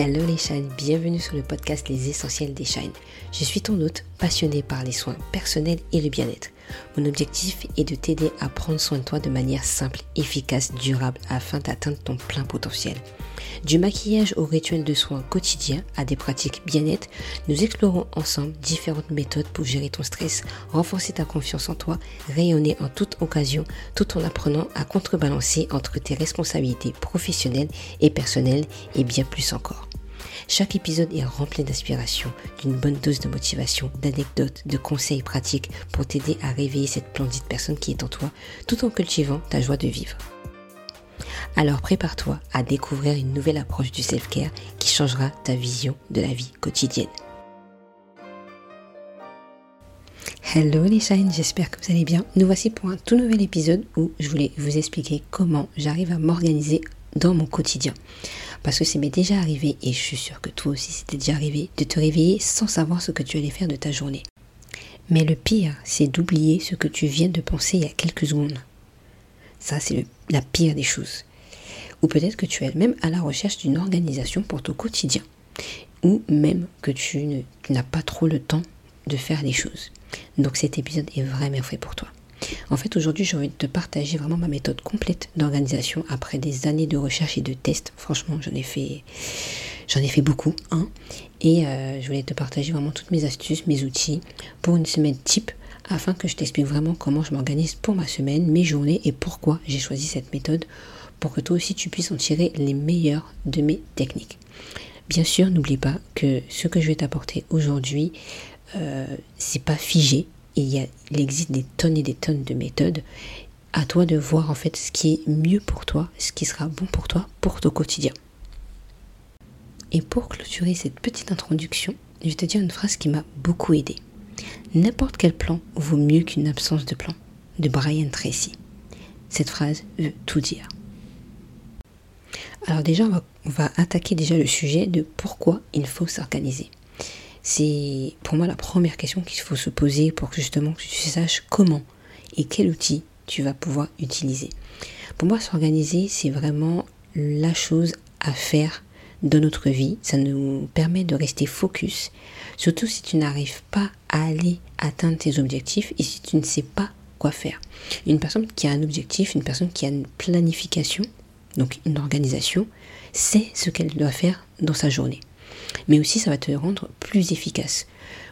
Hello les shines, bienvenue sur le podcast Les Essentiels des Shines. Je suis ton hôte passionné par les soins personnels et le bien-être. Mon objectif est de t'aider à prendre soin de toi de manière simple, efficace, durable afin d'atteindre ton plein potentiel. Du maquillage au rituel de soins quotidiens à des pratiques bien-être, nous explorons ensemble différentes méthodes pour gérer ton stress, renforcer ta confiance en toi, rayonner en toute occasion tout en apprenant à contrebalancer entre tes responsabilités professionnelles et personnelles et bien plus encore. Chaque épisode est rempli d'inspiration, d'une bonne dose de motivation, d'anecdotes, de conseils pratiques pour t'aider à réveiller cette splendide personne qui est en toi tout en cultivant ta joie de vivre. Alors prépare-toi à découvrir une nouvelle approche du self-care qui changera ta vision de la vie quotidienne. Hello les shines, j'espère que vous allez bien. Nous voici pour un tout nouvel épisode où je voulais vous expliquer comment j'arrive à m'organiser dans mon quotidien. Parce que c'est m'est déjà arrivé, et je suis sûre que toi aussi c'était déjà arrivé, de te réveiller sans savoir ce que tu allais faire de ta journée. Mais le pire, c'est d'oublier ce que tu viens de penser il y a quelques secondes. Ça, c'est la pire des choses. Ou peut-être que tu es même à la recherche d'une organisation pour ton quotidien. Ou même que tu n'as pas trop le temps de faire les choses. Donc cet épisode est vraiment fait pour toi. En fait, aujourd'hui, j'ai envie de te partager vraiment ma méthode complète d'organisation après des années de recherche et de tests. Franchement, j'en ai fait, j'en ai fait beaucoup. Hein. Et euh, je voulais te partager vraiment toutes mes astuces, mes outils pour une semaine type afin que je t'explique vraiment comment je m'organise pour ma semaine, mes journées et pourquoi j'ai choisi cette méthode pour que toi aussi tu puisses en tirer les meilleurs de mes techniques. Bien sûr, n'oublie pas que ce que je vais t'apporter aujourd'hui, euh, c'est pas figé. Il, existe des tonnes et des tonnes de méthodes. À toi de voir en fait ce qui est mieux pour toi, ce qui sera bon pour toi, pour ton quotidien. Et pour clôturer cette petite introduction, je vais te dire une phrase qui m'a beaucoup aidé. N'importe quel plan vaut mieux qu'une absence de plan, de Brian Tracy. Cette phrase veut tout dire. Alors déjà, on va, attaquer déjà le sujet de pourquoi il faut s'organiser. C'est pour moi la première question qu'il faut se poser pour que justement tu saches comment et quel outil tu vas pouvoir utiliser. Pour moi, s'organiser, c'est vraiment la chose à faire dans notre vie. Ça nous permet de rester focus, surtout si tu n'arrives pas à aller atteindre tes objectifs et si tu ne sais pas quoi faire. Une personne qui a un objectif, une personne qui a une planification, donc une organisation, sait ce qu'elle doit faire dans sa journée. Mais aussi, ça va te rendre plus efficace.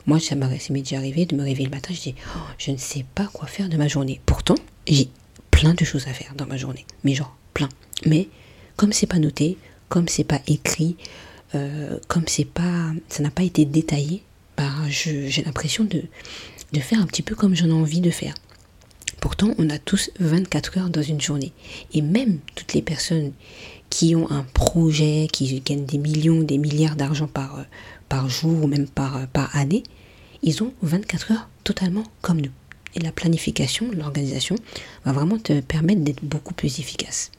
Moi, ça m'est déjà arrivé de me réveiller le matin, je dis, oh, je ne sais pas quoi faire de ma journée. Pourtant, j'ai plein de choses à faire dans ma journée. Mais genre, plein. Mais comme c'est pas noté, comme c'est pas écrit, euh, comme c'est pas, ça n'a pas été détaillé, bah, j'ai l'impression de, de faire un petit peu comme j'en ai envie de faire. Pourtant, on a tous 24 heures dans une journée. Et même toutes les personnes qui ont un projet, qui gagnent des millions, des milliards d'argent par, euh, par jour ou même par, euh, par année, ils ont 24 heures totalement comme nous. Et la planification, l'organisation va vraiment te permettre d'être beaucoup plus efficace.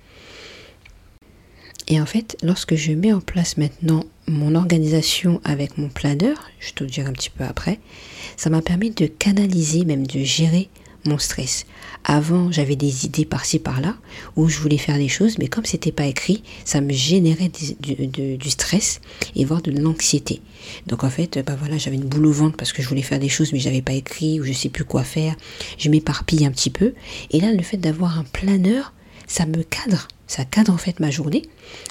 Et en fait, lorsque je mets en place maintenant mon organisation avec mon planeur, je te le dirai un petit peu après, ça m'a permis de canaliser, même de gérer mon stress. Avant, j'avais des idées par-ci par-là où je voulais faire des choses, mais comme c'était pas écrit, ça me générait du, stress et voire de l'anxiété. Donc en fait, bah voilà, j'avais une boule au ventre parce que je voulais faire des choses, mais j'avais pas écrit ou je sais plus quoi faire. Je m'éparpille un petit peu. Et là, le fait d'avoir un planeur, ça me cadre. Ça cadre en fait ma journée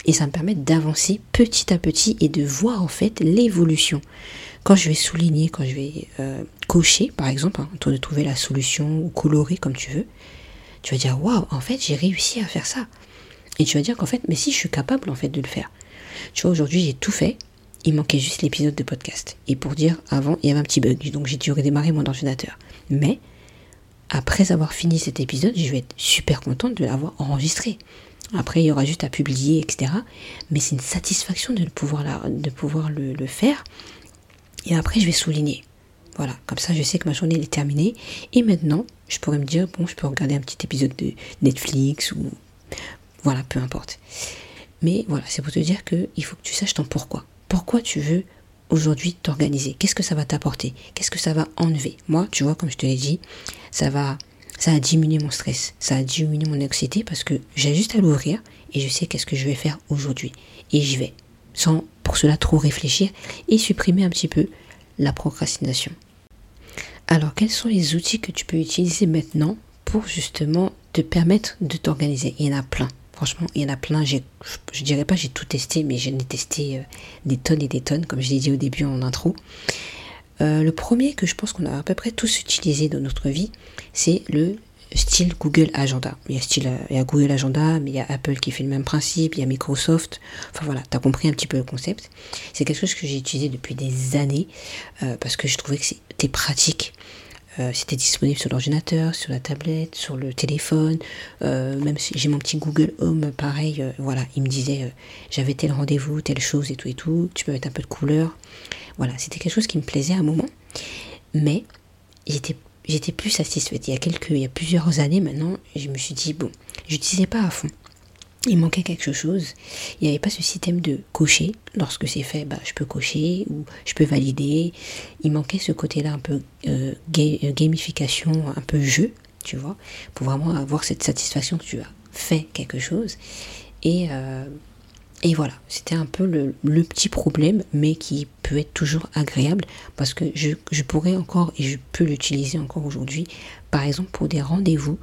et ça me permet d'avancer petit à petit et de voir en fait l'évolution. Quand je vais souligner, quand je vais euh, cocher par exemple, hein, de trouver la solution ou colorer comme tu veux, tu vas dire waouh, en fait j'ai réussi à faire ça. Et tu vas dire qu'en fait, mais si je suis capable en fait de le faire. Tu vois, aujourd'hui j'ai tout fait, il manquait juste l'épisode de podcast. Et pour dire, avant, il y avait un petit bug, donc j'ai dû redémarrer mon ordinateur. Mais après avoir fini cet épisode, je vais être super contente de l'avoir enregistré. Après, il y aura juste à publier, etc. Mais c'est une satisfaction de pouvoir, pouvoir le, faire. Et après, je vais souligner. Voilà, comme ça, je sais que ma journée est terminée. Et maintenant, je pourrais me dire, bon, je peux regarder un petit épisode de Netflix ou... Voilà, peu importe. Mais voilà, c'est pour te dire qu'il faut que tu saches ton pourquoi. Pourquoi tu veux aujourd'hui t'organiser? Qu'est-ce que ça va t'apporter? Qu'est-ce que ça va enlever? Moi, tu vois, comme je te l'ai dit, ça va, ça a diminué mon stress, ça a diminué mon anxiété parce que j'ai juste à l'ouvrir et je sais qu'est-ce que je vais faire aujourd'hui. Et j'y vais. sans pour cela trop réfléchir et supprimer un petit peu la procrastination. Alors, quels sont les outils que tu peux utiliser maintenant pour justement te permettre de t'organiser? Il y en a plein. Franchement, il y en a plein. Je ne dirais pas j'ai tout testé, mais j'en ai testé euh, des tonnes et des tonnes, comme je l'ai dit au début en intro. Euh, le premier que je pense qu'on a à peu près tous utilisé dans notre vie, c'est le style Google Agenda. Il y, a euh, Google Agenda, mais il y a Apple qui fait le même principe, il y a Microsoft. Enfin voilà, tu as compris un petit peu le concept. C'est quelque chose que j'ai utilisé depuis des années euh, parce que je trouvais que c'était pratique. C'était disponible sur l'ordinateur, sur la tablette, sur le téléphone. même si j'ai mon petit Google Home, pareil, voilà, il me disait j'avais tel rendez-vous, telle chose et tout et tout. Tu peux mettre un peu de couleur. Voilà, c'était quelque chose qui me plaisait à un moment. Mais j'étais plus satisfaite. Il y a quelques, il y a plusieurs années maintenant, je me suis dit bon, j'utilisais pas à fond. Il manquait quelque chose. Il n'y avait pas ce système de cocher. Lorsque c'est fait, bah, je peux cocher ou je peux valider. Il manquait ce côté-là un peu euh, euh, gamification, un peu jeu, tu vois, pour vraiment avoir cette satisfaction que tu as fait quelque chose. Et euh, et voilà, c'était un peu le, petit problème, mais qui peut être toujours agréable parce que je, pourrais encore et je peux l'utiliser encore aujourd'hui, par exemple pour des rendez-vous,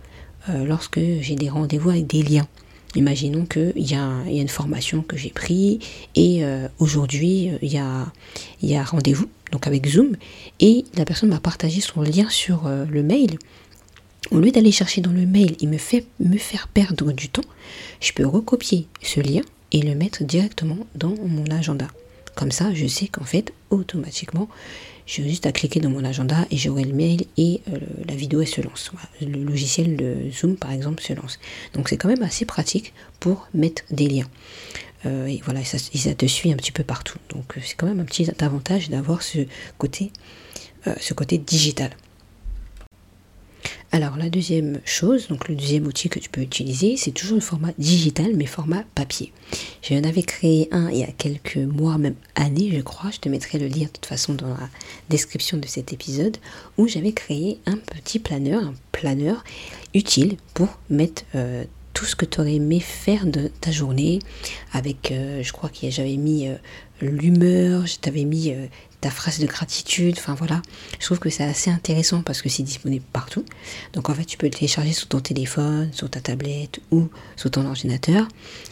euh, lorsque j'ai des rendez-vous avec des liens. Imaginons qu'il y, a, y a une formation que j'ai pris et euh, aujourd'hui il y a, y a rendez-vous, donc avec Zoom, et la personne m'a partagé son lien sur euh, le mail. Au lieu d'aller chercher dans le mail et me, fait, me faire perdre du temps, je peux recopier ce lien et le mettre directement dans mon agenda. Comme ça, je sais qu'en fait, automatiquement, j'ai juste à cliquer dans mon agenda et j'aurai le mail et euh, la vidéo elle se lance. Le logiciel de Zoom par exemple se lance. Donc c'est quand même assez pratique pour mettre des liens. Euh, et voilà, ça, te suit un petit peu partout. Donc euh, c'est quand même un petit avantage d'avoir ce côté, ce côté digital. Alors la deuxième chose, donc le deuxième outil que tu peux utiliser, c'est toujours le format digital mais format papier. J'en avais créé un il y a quelques mois, même années je crois, je te mettrai le lien de toute façon dans la description de cet épisode, où j'avais créé un petit planeur, un planeur utile pour mettre euh, tout ce que tu aurais aimé faire de ta journée avec, euh, je crois que j'avais mis euh, l'humeur, je t'avais mis ta phrase de gratitude, enfin voilà. Je trouve que c'est assez intéressant parce que c'est disponible partout. Donc en fait, tu peux le télécharger sur ton téléphone, sur ta tablette ou sur ton ordinateur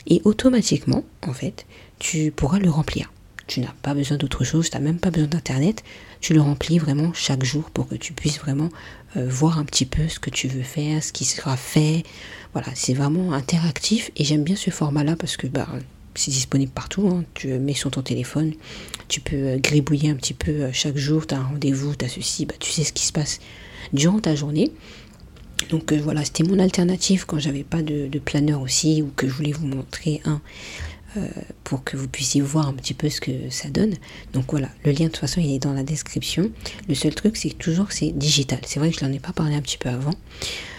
et automatiquement, en fait, tu pourras le remplir. Tu n'as pas besoin d'autre chose, tu n'as même pas besoin d'internet. Tu le remplis vraiment chaque jour pour que tu puisses vraiment euh, voir un petit peu ce que tu veux faire, ce qui sera fait. Voilà, c'est vraiment interactif et j'aime bien ce format-là parce que bah, c'est disponible partout. Hein. Tu mets sur ton téléphone, tu peux euh, gribouiller un petit peu euh, chaque jour. Tu as un rendez-vous, tu as ceci, bah, tu sais ce qui se passe durant ta journée. Donc euh, voilà, c'était mon alternative quand j'avais pas de, planeur aussi ou que je voulais vous montrer un pour que vous puissiez voir un petit peu ce que ça donne. Donc voilà, le lien de toute façon il est dans la description. Le seul truc c'est que toujours c'est digital. C'est vrai que je n'en ai pas parlé un petit peu avant.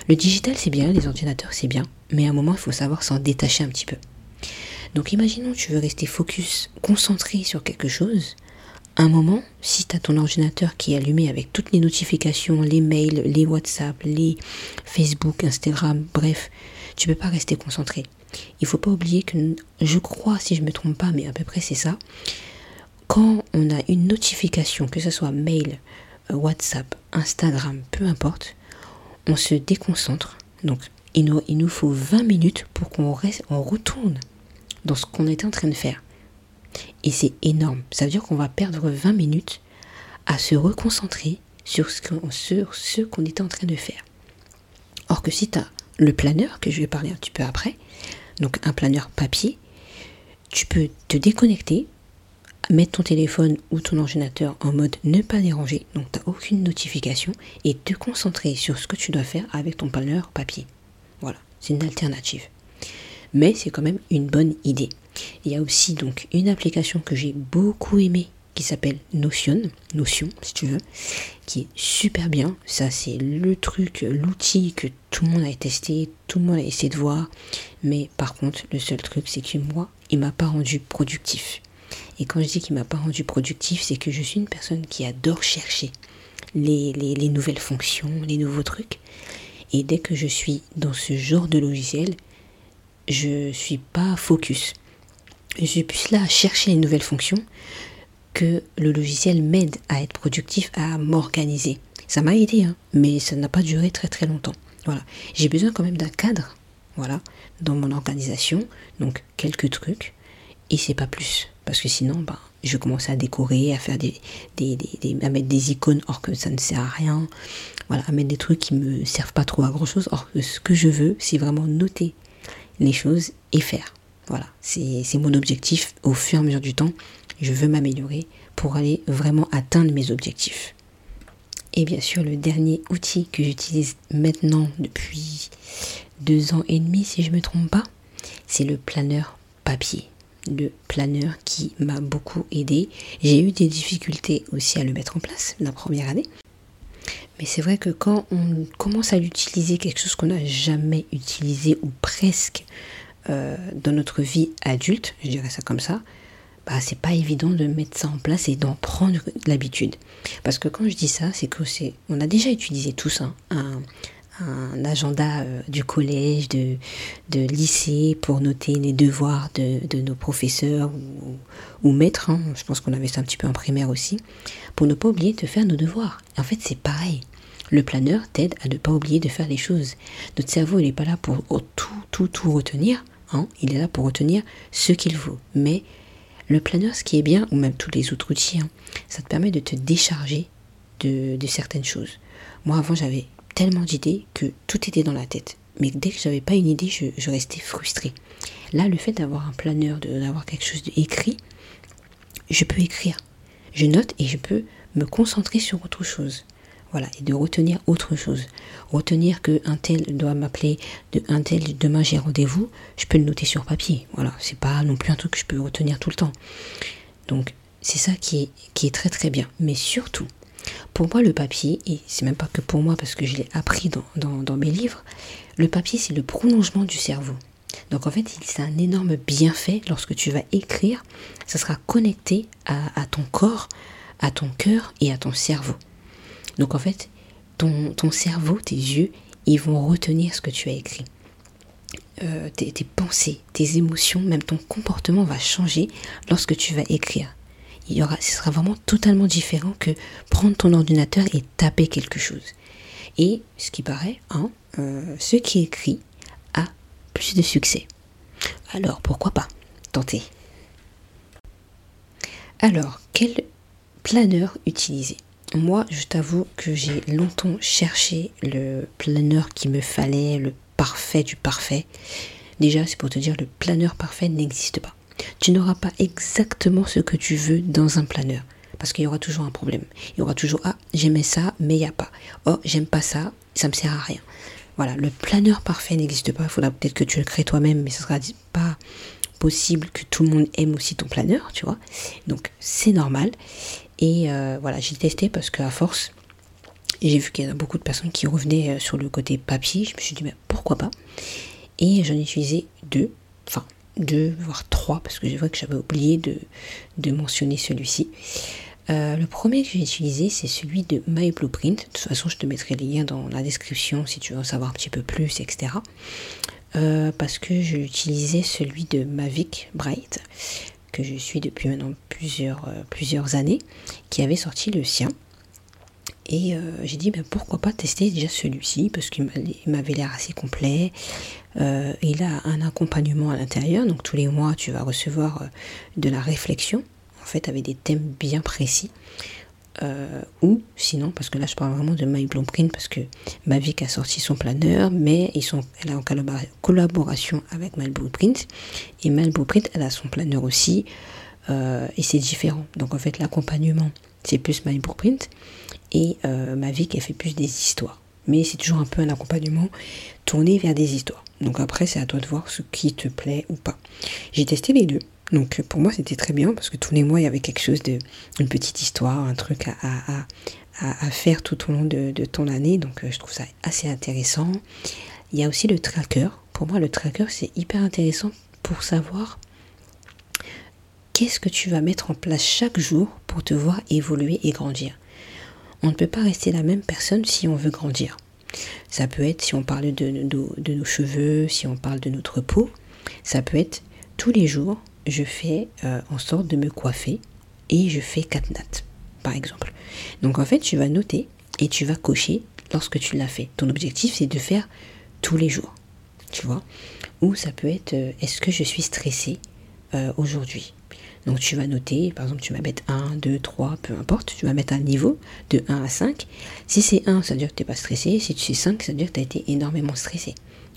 Le digital c'est bien, les ordinateurs c'est bien, mais à un moment il faut savoir s'en détacher un petit peu. Donc imaginons que tu veux rester focus, concentré sur quelque chose. Un moment, si tu as ton ordinateur qui est allumé avec toutes les notifications, les mails, les WhatsApp, les Facebook, Instagram, bref, tu peux pas rester concentré. Il faut pas oublier que je crois, si je me trompe pas, mais à peu près c'est ça. Quand on a une notification, que ce soit mail, WhatsApp, Instagram, peu importe, on se déconcentre. Donc il nous, il nous faut 20 minutes pour qu'on on retourne dans ce qu'on est en train de faire. Et c'est énorme. Ça veut dire qu'on va perdre 20 minutes à se reconcentrer sur ce qu'on est en train de faire. Or que si tu as le planeur, que je vais parler un petit peu après, donc un planeur papier, tu peux te déconnecter, mettre ton téléphone ou ton ordinateur en mode ne pas déranger, donc tu n'as aucune notification, et te concentrer sur ce que tu dois faire avec ton planeur papier. Voilà, c'est une alternative mais c'est quand même une bonne idée. Il y a aussi donc une application que j'ai beaucoup aimée qui s'appelle Notion, Notion si tu veux, qui est super bien. Ça c'est le truc, l'outil que tout le monde a testé, tout le monde a essayé de voir. Mais par contre, le seul truc c'est que moi, il m'a pas rendu productif. Et quand je dis qu'il m'a pas rendu productif, c'est que je suis une personne qui adore chercher les, les nouvelles fonctions, les nouveaux trucs. Et dès que je suis dans ce genre de logiciel, je suis pas focus. je suis plus là à chercher les nouvelles fonctions que le logiciel m'aide à être productif, à m'organiser. Ça m'a aidé, hein, mais ça n'a pas duré très très longtemps. Voilà. J'ai besoin quand même d'un cadre, voilà, dans mon organisation. Donc quelques trucs, et c'est pas plus. Parce que sinon, ben, je commence à décorer, à faire des, des, à mettre des icônes, or que ça ne sert à rien. Voilà, à mettre des trucs qui me servent pas trop à grand chose. Or que ce que je veux, c'est vraiment noter les choses et faire. Voilà, c'est mon objectif au fur et à mesure du temps. Je veux m'améliorer pour aller vraiment atteindre mes objectifs. Et bien sûr, le dernier outil que j'utilise maintenant depuis deux ans et demi, si je ne me trompe pas, c'est le planeur papier. Le planeur qui m'a beaucoup aidé. J'ai eu des difficultés aussi à le mettre en place la première année. Mais c'est vrai que quand on commence à l'utiliser, quelque chose qu'on n'a jamais utilisé ou presque euh, dans notre vie adulte, je dirais ça comme ça, bah, c'est pas évident de mettre ça en place et d'en prendre l'habitude. Parce que quand je dis ça, c'est que c'est, on a déjà utilisé tout ça, un, un agenda euh, du collège, de, de, lycée pour noter les devoirs de, de nos professeurs ou, ou maîtres. Hein. Je pense qu'on avait ça un petit peu en primaire aussi, pour ne pas oublier de faire nos devoirs. En fait, c'est pareil. Le planeur t'aide à ne pas oublier de faire les choses. Notre cerveau, il n'est pas là pour tout, tout, tout retenir. Hein. Il est là pour retenir ce qu'il faut. Mais le planeur, ce qui est bien, ou même tous les autres outils, hein, ça te permet de te décharger de, certaines choses. Moi, avant, j'avais tellement d'idées que tout était dans la tête. Mais dès que j'avais pas une idée, je, restais frustrée. Là, le fait d'avoir un planeur, d'avoir quelque chose d'écrit, je peux écrire. Je note et je peux me concentrer sur autre chose. Voilà, et de retenir autre chose. Retenir que un tel doit m'appeler, de un tel demain j'ai rendez-vous, je peux le noter sur papier. Voilà, c'est pas non plus un truc que je peux retenir tout le temps. Donc c'est ça qui est, qui est très très bien. Mais surtout, pour moi le papier, et c'est même pas que pour moi parce que je l'ai appris dans, mes livres, le papier c'est le prolongement du cerveau. Donc en fait, c'est un énorme bienfait lorsque tu vas écrire, ça sera connecté à, ton corps, à ton cœur et à ton cerveau. Donc en fait, ton, ton cerveau, tes yeux, ils vont retenir ce que tu as écrit. Euh, tes, pensées, tes émotions, même ton comportement va changer lorsque tu vas écrire. Il ce sera vraiment totalement différent que prendre ton ordinateur et taper quelque chose. Et ce qui paraît, hein, euh, ce qui écrit a plus de succès. Alors pourquoi pas tenter? Alors, quel planeur utiliser? Moi, je t'avoue que j'ai longtemps cherché le planeur qui me fallait, le parfait du parfait. Déjà, c'est pour te dire, le planeur parfait n'existe pas. Tu n'auras pas exactement ce que tu veux dans un planeur. Parce qu'il y aura toujours un problème. Il y aura toujours, ah, j'aimais ça, mais il n'y a pas. Oh, j'aime pas ça, ça me sert à rien. Voilà, le planeur parfait n'existe pas. Il faudra peut-être que tu le crées toi-même, mais ce sera pas possible que tout le monde aime aussi ton planeur, tu vois. Donc, c'est normal. Et euh, voilà, j'ai testé parce qu'à force, j'ai vu qu'il y a beaucoup de personnes qui revenaient euh, sur le côté papier. Je me suis dit, mais pourquoi pas? Et j'en ai utilisé deux, enfin deux, voire trois, parce que je vois que j'avais oublié de, mentionner celui-ci. Euh, le premier que j'ai utilisé, c'est celui de My Blueprint. De toute façon, je te mettrai les liens dans la description si tu veux en savoir un petit peu plus, etc. parce que j'ai utilisé celui de Mavic Bright que je suis depuis maintenant plusieurs, euh, plusieurs années, qui avait sorti le sien. Et euh, j'ai dit ben, pourquoi pas tester déjà celui-ci parce qu'il m'avait l'air assez complet. Euh, il a un accompagnement à l'intérieur, donc tous les mois tu vas recevoir de la réflexion, en fait avec des thèmes bien précis. Euh, ou sinon, parce que là je parle vraiment de My Blueprint parce que Mavic a sorti son planeur, mais ils elle est en collaboration avec My Blueprint et My Blueprint elle a son planeur aussi euh, et c'est différent. Donc en fait l'accompagnement c'est plus My Blueprint et euh, Mavic elle fait plus des histoires, mais c'est toujours un peu un accompagnement tourné vers des histoires. Donc après c'est à toi de voir ce qui te plaît ou pas. J'ai testé les deux. Donc pour moi c'était très bien parce que tous les mois il y avait quelque chose de une petite histoire, un truc à, à, faire tout au long de, ton année. Donc euh, je trouve ça assez intéressant. Il y a aussi le tracker. Pour moi le tracker c'est hyper intéressant pour savoir qu'est-ce que tu vas mettre en place chaque jour pour te voir évoluer et grandir. On ne peut pas rester la même personne si on veut grandir. Ça peut être si on parle de, nos cheveux, si on parle de notre peau. Ça peut être tous les jours je fais euh, en sorte de me coiffer et je fais 4 nattes, par exemple. Donc en fait, tu vas noter et tu vas cocher lorsque tu l'as fait. Ton objectif, c'est de faire tous les jours, tu vois. Ou ça peut être, euh, est-ce que je suis stressée euh, aujourd'hui? Donc tu vas noter, par exemple tu vas mettre 1, 2, 3, peu importe, tu vas mettre un niveau de 1 à 5. Si c'est 1, ça veut dire que tu n'es pas stressé, si sais 5, ça veut dire que tu as été énormément stressé.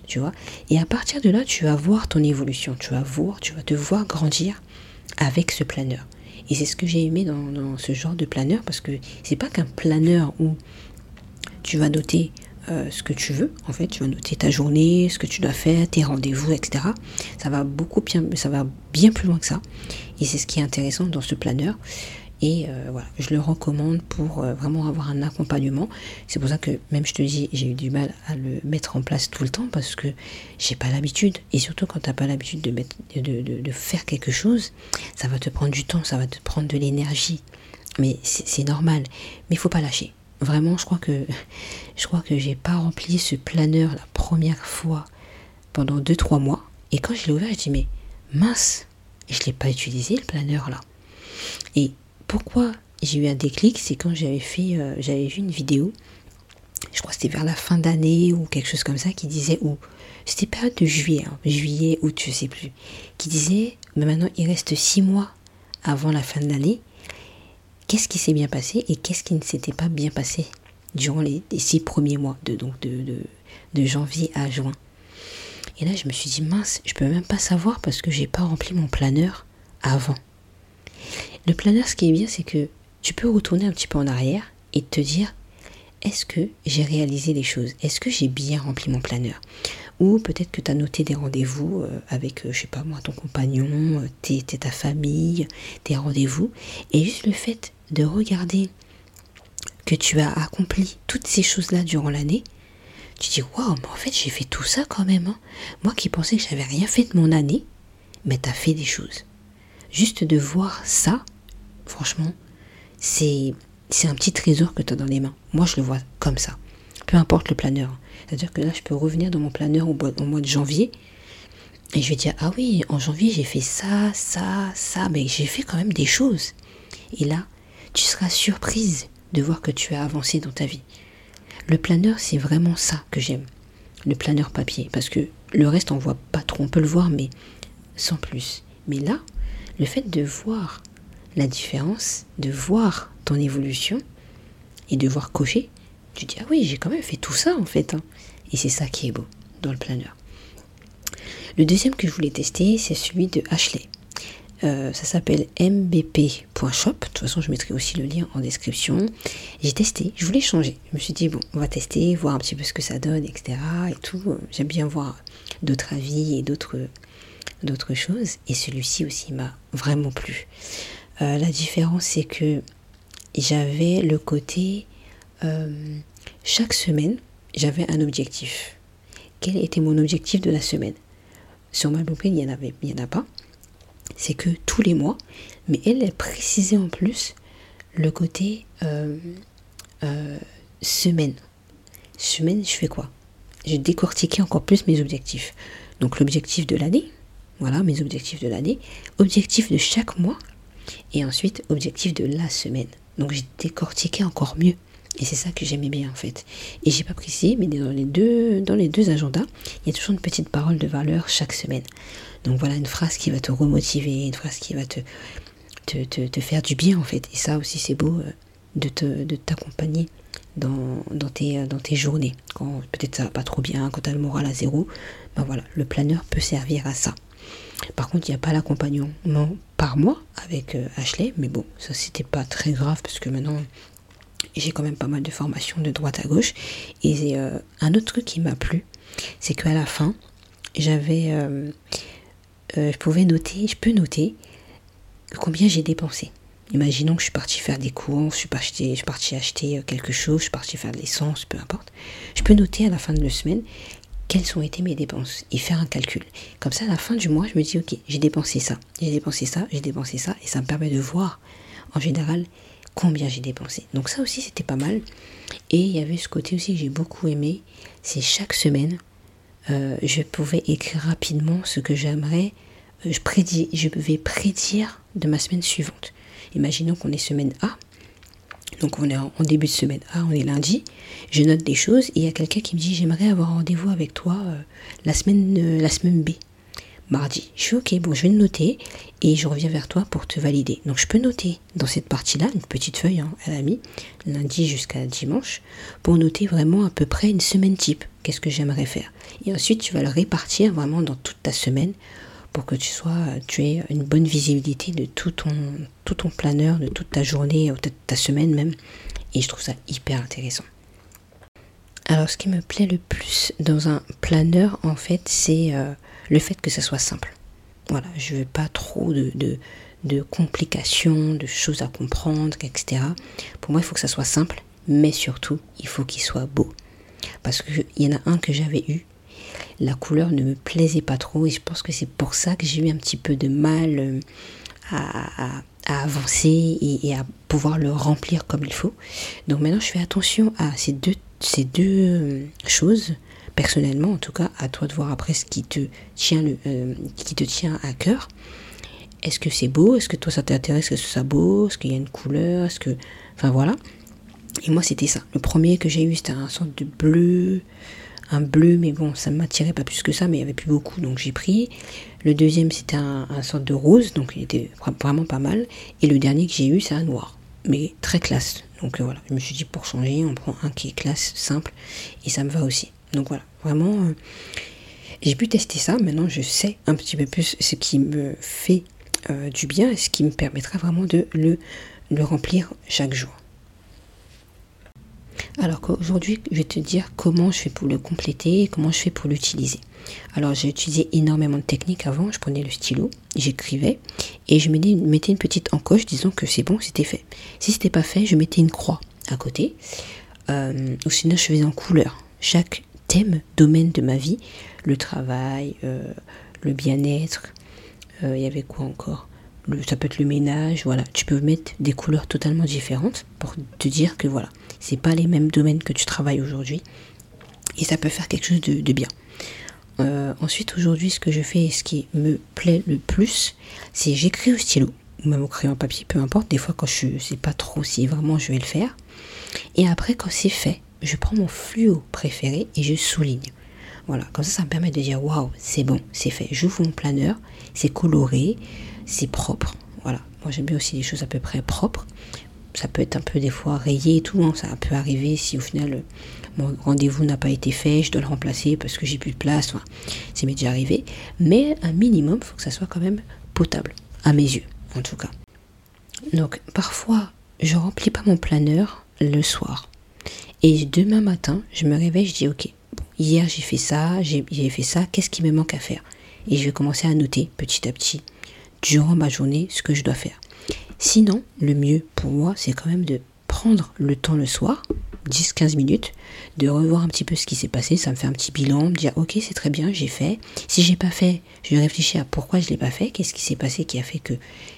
Tu vois? Et à partir de là, tu vas voir ton évolution, tu vas voir, tu vas te voir grandir avec ce planeur. Et c'est ce que j'ai aimé dans, dans, ce genre de planeur parce que c'est pas qu'un planeur où tu vas noter euh, ce que tu veux. En fait, tu vas noter ta journée, ce que tu dois faire, tes rendez-vous, etc. Ça va beaucoup bien, ça va bien plus loin que ça. Et c'est ce qui est intéressant dans ce planeur. Et euh, voilà, je le recommande pour euh, vraiment avoir un accompagnement. C'est pour ça que même je te dis, j'ai eu du mal à le mettre en place tout le temps parce que j'ai pas l'habitude. Et surtout quand tu n'as pas l'habitude de, de, faire quelque chose, ça va te prendre du temps, ça va te prendre de l'énergie. Mais c'est normal. Mais il faut pas lâcher. Vraiment, je crois que je crois j'ai pas rempli ce planeur la première fois pendant 2-3 mois. Et quand je l'ai ouvert, je dit mais mince, je l'ai pas utilisé le planeur là. Et pourquoi j'ai eu un déclic, c'est quand j'avais fait, euh, j'avais vu une vidéo, je crois que c'était vers la fin d'année ou quelque chose comme ça, qui disait où c'était période de juillet, hein, juillet, août, je sais plus, qui disait mais maintenant il reste 6 mois avant la fin de l'année qu'est-ce qui s'est bien passé et qu'est-ce qui ne s'était pas bien passé durant les, six premiers mois, de, donc de, de, janvier à juin. Et là, je me suis dit, mince, je peux même pas savoir parce que j'ai pas rempli mon planeur avant. Le planeur, ce qui est bien, c'est que tu peux retourner un petit peu en arrière et te dire, est-ce que j'ai réalisé les choses? Est-ce que j'ai bien rempli mon planeur? Ou peut-être que tu as noté des rendez-vous euh, avec, euh, je sais pas moi, ton compagnon, euh, ta famille, tes rendez-vous. Et juste le fait de regarder que tu as accompli toutes ces choses-là durant l'année, tu dis waouh, mais en fait j'ai fait tout ça quand même. Hein. Moi qui pensais que j'avais rien fait de mon année, mais tu as fait des choses. Juste de voir ça, franchement, c'est c'est un petit trésor que tu as dans les mains. Moi je le vois comme ça. Peu importe le planeur. C'est-à-dire que là je peux revenir dans mon planeur au mois de janvier et je vais dire ah oui, en janvier j'ai fait ça, ça, ça, mais j'ai fait quand même des choses. Et là, tu seras surprise de voir que tu as avancé dans ta vie. Le planeur, c'est vraiment ça que j'aime. Le planeur papier. Parce que le reste, on voit pas trop. On peut le voir, mais sans plus. Mais là, le fait de voir la différence, de voir ton évolution et de voir cocher, tu dis, ah oui, j'ai quand même fait tout ça en fait. Hein. Et c'est ça qui est beau dans le planeur. Le deuxième que je voulais tester, c'est celui de Ashley. Euh, ça s'appelle mbp.shop. De toute façon, je mettrai aussi le lien en description. J'ai testé, je voulais changer. Je me suis dit, bon, on va tester, voir un petit peu ce que ça donne, etc. Et tout. J'aime bien voir d'autres avis et d'autres, d'autres choses. Et celui-ci aussi m'a vraiment plu. Euh, la différence, c'est que j'avais le côté. Euh, chaque semaine, j'avais un objectif. Quel était mon objectif de la semaine? Sur ma blueprint, il n'y en, avait, il y en a pas c'est que tous les mois, mais elle, a précisé en plus le côté euh, euh, semaine. Semaine, je fais quoi? J'ai décortiqué encore plus mes objectifs. Donc l'objectif de l'année, voilà mes objectifs de l'année, objectif de chaque mois, et ensuite objectif de la semaine. Donc j'ai décortiqué encore mieux. Et c'est ça que j'aimais bien en fait. Et j'ai pas précisé, mais dans les deux, dans les deux agendas, il y a toujours une petite parole de valeur chaque semaine. Donc voilà une phrase qui va te remotiver, une phrase qui va te, faire du bien en fait. Et ça aussi c'est beau euh, de, t'accompagner dans, dans, tes, euh, dans tes journées. Quand peut-être ça va pas trop bien, quand tu as le moral à zéro, ben voilà, le planeur peut servir à ça. Par contre, il n'y a pas l'accompagnement par mois avec euh, Ashley, mais bon, ça c'était pas très grave parce que maintenant j'ai quand même pas mal de formations de droite à gauche. Et un autre truc qui m'a plu, c'est qu'à la fin, j'avais je pouvais noter, je peux noter combien j'ai dépensé. Imaginons que je suis partie faire des courses, je suis partie, je suis acheter euh, quelque chose, je suis partie faire de l'essence, peu importe. Je peux noter à la fin de la semaine quelles ont été mes dépenses et faire un calcul. Comme ça, à la fin du mois, je me dis, ok, j'ai dépensé ça, j'ai dépensé ça, j'ai dépensé ça, et ça me permet de voir en général combien j'ai dépensé. Donc ça aussi, c'était pas mal. Et il y avait ce côté aussi que j'ai beaucoup aimé, c'est chaque semaine, euh, je pouvais écrire rapidement ce que j'aimerais je, prédis, je vais prédire de ma semaine suivante. Imaginons qu'on est semaine A. Donc on est en début de semaine A, on est lundi. Je note des choses et il y a quelqu'un qui me dit j'aimerais avoir rendez-vous avec toi euh, la, semaine, euh, la semaine B. Mardi. Je suis ok, bon je vais le noter et je reviens vers toi pour te valider. Donc je peux noter dans cette partie-là, une petite feuille, hein, elle a mis, lundi jusqu'à dimanche, pour noter vraiment à peu près une semaine type. Qu'est-ce que j'aimerais faire? Et ensuite tu vas le répartir vraiment dans toute ta semaine pour que tu sois, tu aies une bonne visibilité de tout ton, tout ton planeur, de toute ta journée, ou peut-être ta semaine même. Et je trouve ça hyper intéressant. Alors, ce qui me plaît le plus dans un planeur, en fait, c'est euh, le fait que ça soit simple. Voilà, je veux pas trop de, de, de, complications, de choses à comprendre, etc. Pour moi, il faut que ça soit simple, mais surtout, il faut qu'il soit beau. Parce qu'il y en a un que j'avais eu, la couleur ne me plaisait pas trop et je pense que c'est pour ça que j'ai eu un petit peu de mal euh, à, avancer et, à pouvoir le remplir comme il faut. Donc maintenant je fais attention à ces deux, euh, choses, personnellement en tout cas, à toi de voir après ce qui te tient, le, euh, qui te tient à cœur. Est-ce que c'est beau? Est-ce que toi ça t'intéresse? Est-ce que c'est beau? Est-ce qu'il y a une couleur? Est-ce que... Enfin voilà. Et moi c'était ça. Le premier que j'ai eu c'était un sorte de bleu un bleu, mais bon, ça ne m'attirait pas plus que ça, mais il n'y avait plus beaucoup, donc j'ai pris. Le deuxième, c'était un, sorte de rose, donc il était vraiment pas mal. Et le dernier que j'ai eu, c'est un noir, mais très classe. Donc euh, voilà, je me suis dit pour changer, on prend un qui est classe, simple, et ça me va aussi. Donc voilà, vraiment, euh, j'ai pu tester ça. Maintenant, je sais un petit peu plus ce qui me fait euh, du bien et ce qui me permettra vraiment de le remplir chaque jour. Alors qu'aujourd'hui, je vais te dire comment je fais pour le compléter et comment je fais pour l'utiliser. Alors j'ai utilisé énormément de techniques avant, je prenais le stylo, j'écrivais et je mettais une petite encoche disant que c'est bon, c'était fait. Si c'était pas fait, je mettais une croix à côté. Euh, ou sinon je faisais en couleur. Chaque thème, domaine de ma vie, le travail, euh, le bien-être, euh, il y avait quoi encore? Ça peut être le ménage, voilà. Tu peux mettre des couleurs totalement différentes pour te dire que voilà, c'est pas les mêmes domaines que tu travailles aujourd'hui. Et ça peut faire quelque chose de, bien. Euh, ensuite, aujourd'hui, ce que je fais et ce qui me plaît le plus, c'est j'écris au stylo, ou même au crayon papier, peu importe. Des fois, quand je sais pas trop si vraiment je vais le faire. Et après, quand c'est fait, je prends mon fluo préféré et je souligne. Voilà, comme ça, ça me permet de dire waouh, c'est bon, c'est fait. J'ouvre mon planeur, c'est coloré, c'est propre. Voilà. Moi j'aime bien aussi les choses à peu près propres. Ça peut être un peu des fois rayé et tout. Hein. Ça peut arriver si au final mon rendez-vous n'a pas été fait, je dois le remplacer parce que j'ai plus de place. Enfin, c'est déjà arrivé. Mais un minimum, il faut que ça soit quand même potable, à mes yeux en tout cas. Donc parfois, je remplis pas mon planeur le soir. Et demain matin, je me réveille, je dis ok, hier j'ai fait ça, j'ai fait ça, qu'est-ce qui me manque à faire? Et je vais commencer à noter petit à petit durant ma journée ce que je dois faire. Sinon, le mieux pour moi, c'est quand même de prendre le temps le soir, 10-15 minutes, de revoir un petit peu ce qui s'est passé, ça me fait un petit bilan, me dire ok c'est très bien, j'ai fait. Si j'ai pas fait, je vais réfléchir à pourquoi je l'ai pas fait, qu'est-ce qui s'est passé qui a fait que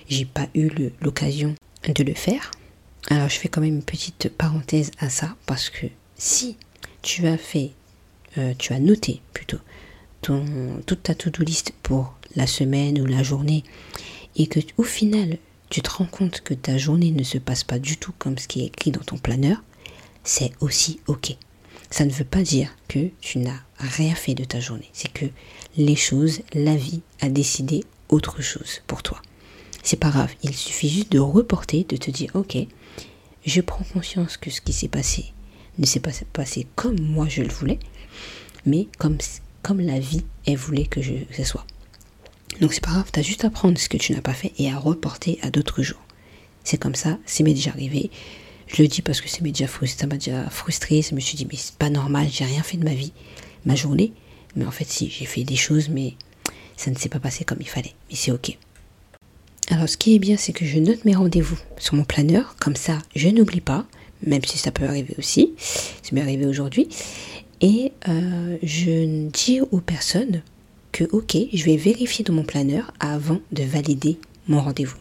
j'ai pas eu l'occasion de le faire. Alors je fais quand même une petite parenthèse à ça parce que si tu as fait, euh, tu as noté plutôt ton, toute ta to-do list pour la semaine ou la journée et que au final tu te rends compte que ta journée ne se passe pas du tout comme ce qui est écrit dans ton planeur, c'est aussi ok. Ça ne veut pas dire que tu n'as rien fait de ta journée. C'est que les choses, la vie a décidé autre chose pour toi. C'est pas grave. Il suffit juste de reporter, de te dire ok, je prends conscience que ce qui s'est passé ne s'est pas passé comme moi je le voulais, mais comme, la vie elle voulait que, je, que ce soit. Donc c'est pas grave, t'as juste à prendre ce que tu n'as pas fait et à reporter à d'autres jours. C'est comme ça, c'est m'est déjà arrivé. Je le dis parce que c'est m'est déjà frustré, ça m'a déjà frustré. Je me suis dit, mais c'est pas normal, j'ai rien fait de ma vie, ma journée. Mais en fait, si, j'ai fait des choses, mais ça ne s'est pas passé comme il fallait. Mais c'est ok. Alors, ce qui est bien, c'est que je note mes rendez-vous sur mon planeur. Comme ça, je n'oublie pas, même si ça peut arriver aussi. Ça m'est arrivé aujourd'hui. Et euh, je dis aux personnes ok, je vais vérifier dans mon planeur avant de valider mon rendez-vous.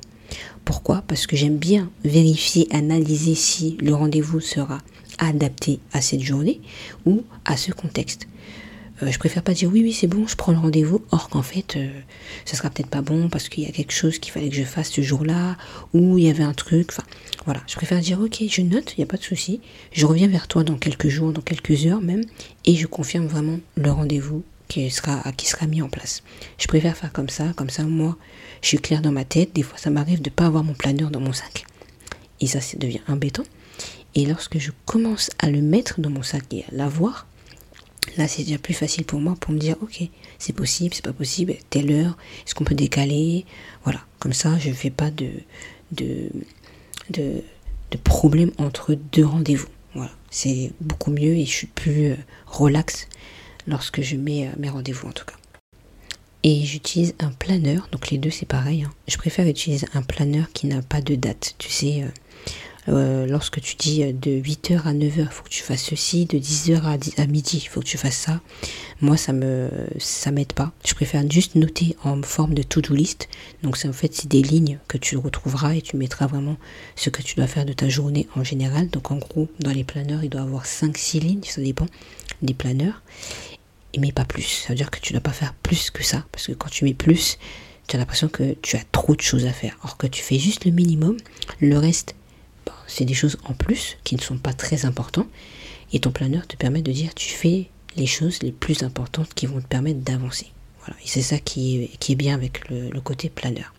Pourquoi? Parce que j'aime bien vérifier, analyser si le rendez-vous sera adapté à cette journée ou à ce contexte. euh, je préfère pas dire oui, oui, c'est bon, je prends le rendez-vous, or qu'en fait, euh, ça sera peut-être pas bon parce qu'il y a quelque chose qu'il fallait que je fasse ce jour-là, ou il y avait un truc, enfin, voilà. Je préfère dire ok, je note, il n'y a pas de souci, je reviens vers toi dans quelques jours, dans quelques heures même, et je confirme vraiment le rendez-vous qui sera, qui sera mis en place. Je préfère faire comme ça, comme ça, moi, je suis clair dans ma tête. Des fois, ça m'arrive de ne pas avoir mon planeur dans mon sac. Et ça, ça devient embêtant. Et lorsque je commence à le mettre dans mon sac et à l'avoir, Là, c'est déjà plus facile pour moi pour me dire, ok, c'est possible, c'est pas possible, telle heure, est-ce qu'on peut décaler? Voilà, comme ça, je ne fais pas de, de, de, problème entre deux rendez-vous. Voilà, c'est beaucoup mieux et je suis plus euh, relax lorsque je mets euh, mes rendez-vous en tout cas. Et j'utilise un planeur, donc les deux c'est pareil. Hein. Je préfère utiliser un planeur qui n'a pas de date. Tu sais, euh, lorsque tu dis euh, de 8h à 9h, il faut que tu fasses ceci, de 10h à, à midi, il faut que tu fasses ça. Moi, ça me ça m'aide pas. Je préfère juste noter en forme de to-do list. Donc, c'est en fait, des lignes que tu retrouveras et tu mettras vraiment ce que tu dois faire de ta journée en général. Donc, en gros, dans les planeurs, il doit avoir 5-6 lignes, ça dépend des planeurs. Mais pas plus. Ça veut dire que tu ne dois pas faire plus que ça. Parce que quand tu mets plus, tu as l'impression que tu as trop de choses à faire. Or que tu fais juste le minimum, le reste c'est des choses en plus qui ne sont pas très importantes. Et ton planeur te permet de dire tu fais les choses les plus importantes qui vont te permettre d'avancer. Voilà. Et c'est ça qui est, bien avec le, le, côté planeur.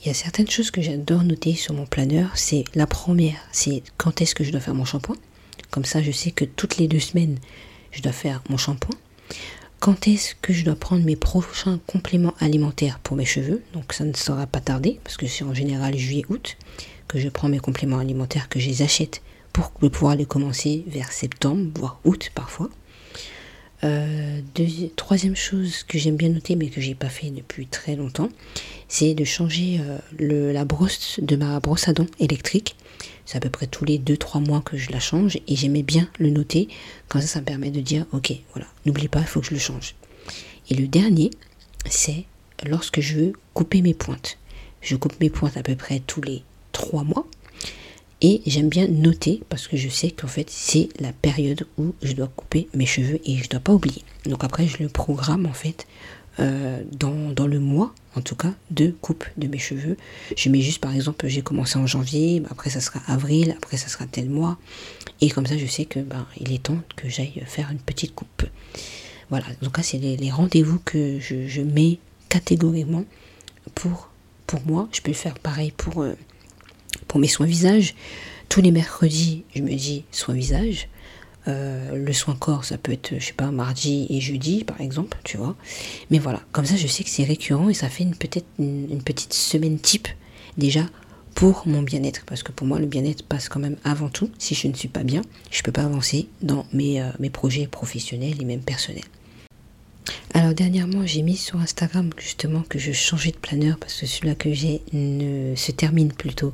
Il y a certaines choses que j'adore noter sur mon planeur. C'est la première, c'est quand est-ce que je dois faire mon shampoing. Comme ça, je sais que toutes les deux semaines, je dois faire mon shampoing. Quand est-ce que je dois prendre mes prochains compléments alimentaires pour mes cheveux Donc ça ne sera pas tardé parce que c'est en général juillet-août je prends mes compléments alimentaires, que je les achète pour pouvoir les commencer vers septembre, voire août parfois. Euh, troisième chose que j'aime bien noter mais que j'ai pas fait depuis très longtemps, c'est de changer euh, le, la brosse de ma brosse à dents électrique. C'est à peu près tous les 2-3 mois que je la change et j'aimais bien le noter. Comme ça, ça me permet de dire ok, voilà, n'oublie pas, il faut que je le change. Et le dernier, c'est lorsque je veux couper mes pointes. Je coupe mes pointes à peu près tous les trois mois. Et j'aime bien noter parce que je sais qu'en fait c'est la période où je dois couper mes cheveux et je dois pas oublier. Donc après je le programme en fait euh, dans, dans, le mois en tout cas de coupe de mes cheveux. Je mets juste par exemple j'ai commencé en janvier, après ça sera avril, après ça sera tel mois. Et comme ça je sais que ben, il est temps que j'aille faire une petite coupe. Voilà, donc là c'est les, rendez-vous que je, je, mets catégoriquement pour, pour moi. Je peux faire pareil pour... Euh, pour mes soins visage. Tous les mercredis, je me dis soin visage. Euh, le soin corps, ça peut être, je sais pas, mardi et jeudi, par exemple, tu vois. Mais voilà, comme ça, je sais que c'est récurrent et ça fait une, peut-être une, petite semaine type déjà pour mon bien-être. Parce que pour moi, le bien-être passe quand même avant tout. Si je ne suis pas bien, je ne peux pas avancer dans mes, euh, mes projets professionnels et même personnels. Alors dernièrement, j'ai mis sur Instagram justement que je changeais de planeur parce que celui-là que j'ai se termine plutôt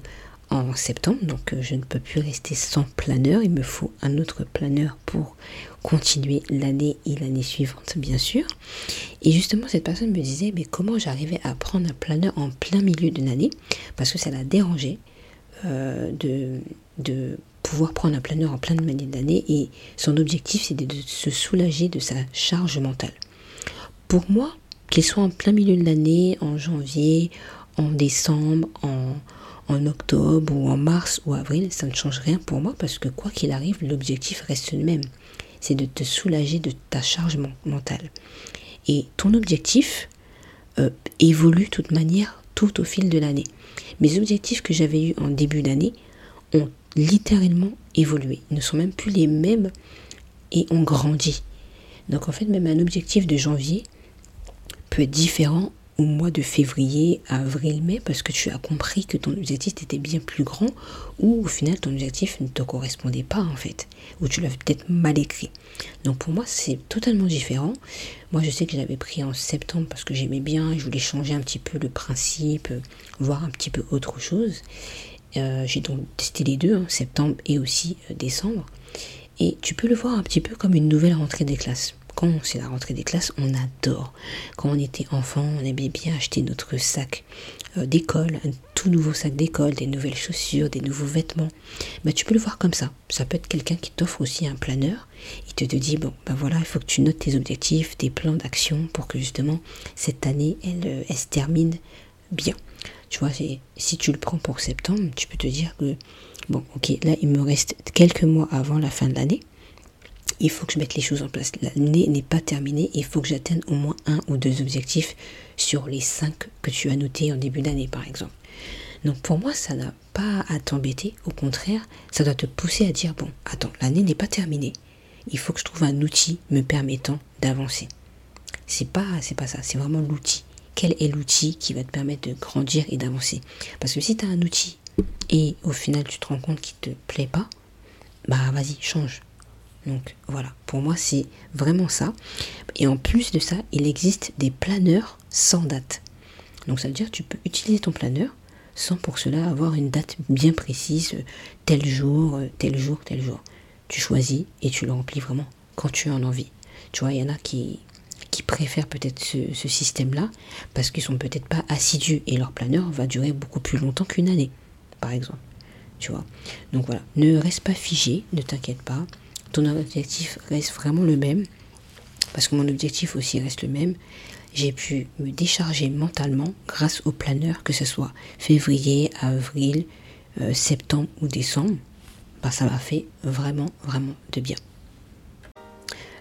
en septembre, donc euh, je ne peux plus rester sans planeur. Il me faut un autre planeur pour continuer l'année et l'année suivante, bien sûr. Et justement, cette personne me disait, mais comment j'arrivais à prendre un planeur en plein milieu de l'année? Parce que ça l'a dérangé euh, de, de pouvoir prendre un planeur en plein milieu de l'année. Et son objectif, c'était de se soulager de sa charge mentale. Pour moi, qu'il soit en plein milieu de l'année, en janvier, en décembre, en en octobre ou en mars ou avril, ça ne change rien pour moi parce que quoi qu'il arrive, l'objectif reste le même. C'est de te soulager de ta charge mentale. Et ton objectif euh, évolue de toute manière tout au fil de l'année. Mes objectifs que j'avais eus en début d'année ont littéralement évolué. Ne sont même plus les mêmes et ont grandi. Donc en fait, même un objectif de janvier peut être différent mois de février, avril, mai, parce que tu as compris que ton objectif était bien plus grand, ou au final ton objectif ne te correspondait pas en fait, ou tu l'avais peut-être mal écrit. Donc pour moi c'est totalement différent. Moi je sais que j'avais pris en septembre parce que j'aimais bien, je voulais changer un petit peu le principe, voir un petit peu autre chose. Euh, j'ai donc testé les deux, hein, septembre et aussi euh, décembre. Et tu peux le voir un petit peu comme une nouvelle rentrée des classes c'est la rentrée des classes, on adore. Quand on était enfant, on aimait bien acheter notre sac euh, d'école, un tout nouveau sac d'école, des nouvelles chaussures, des nouveaux vêtements. Mais tu peux le voir comme ça. Ça peut être quelqu'un qui t'offre aussi un planeur. Il te, te dit, bon, ben voilà, il faut que tu notes tes objectifs, tes plans d'action pour que justement cette année, elle, euh, elle se termine bien. Tu vois, si tu le prends pour septembre, tu peux te dire que, bon, ok, là, il me reste quelques mois avant la fin de l'année. Il faut que je mette les choses en place. L'année n'est pas terminée. Il faut que j'atteigne au moins un ou deux objectifs sur les cinq que tu as notés en début d'année, par exemple. Donc pour moi, ça n'a pas à t'embêter. Au contraire, ça doit te pousser à dire, bon, attends, l'année n'est pas terminée. Il faut que je trouve un outil me permettant d'avancer. C'est pas, c'est pas ça. C'est vraiment l'outil quel est l'outil qui va te permettre de grandir et d'avancer? Parce que si tu as un outil et au final tu te rends compte qu'il te plaît pas, bah vas-y, change. Donc voilà, pour moi c'est vraiment ça. Et en plus de ça, il existe des planeurs sans date. Donc ça veut dire que tu peux utiliser ton planeur sans pour cela avoir une date bien précise, tel jour, tel jour, tel jour. Tu choisis et tu le remplis vraiment quand tu en as envie. Tu vois, il y en a qui, qui préfèrent peut-être ce, système-là parce qu'ils sont peut-être pas assidus et leur planeur va durer beaucoup plus longtemps qu'une année, par exemple. Tu vois. Donc voilà, ne reste pas figé, ne t'inquiète pas. Ton objectif reste vraiment le même parce que mon objectif aussi reste le même. J'ai pu me décharger mentalement grâce au planeur, que ce soit février, avril, euh, septembre ou décembre. Bah, ça m'a fait vraiment, vraiment de bien.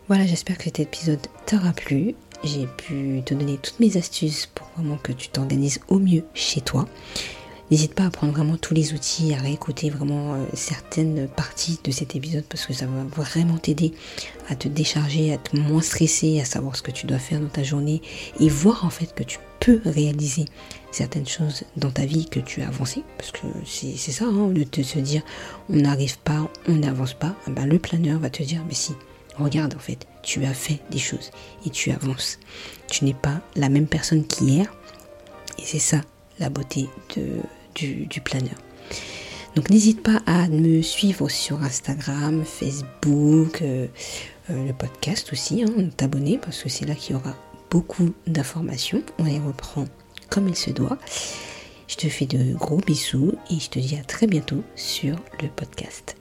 Voilà, j'espère que cet épisode t'aura plu. J'ai pu te donner toutes mes astuces pour vraiment que tu t'organises au mieux chez toi. N'hésite pas à prendre vraiment tous les outils, à réécouter vraiment euh, certaines parties de cet épisode parce que ça va vraiment t'aider à te décharger, à te moins stresser, à savoir ce que tu dois faire dans ta journée et voir en fait que tu peux réaliser certaines choses dans ta vie que tu as avancé parce que c'est ça, hein, de te se dire on n'arrive pas, on n'avance pas, eh ben, le planeur va te dire mais si, Regarde en fait, tu as fait des choses et tu avances. Tu n'es pas la même personne qu'hier. Et c'est ça la beauté de, du, planeur. Donc n'hésite pas à me suivre sur Instagram, Facebook, euh, euh, le podcast aussi, hein, t'abonner parce que c'est là qu'il y aura beaucoup d'informations. On les reprend comme il se doit. Je te fais de gros bisous et je te dis à très bientôt sur le podcast.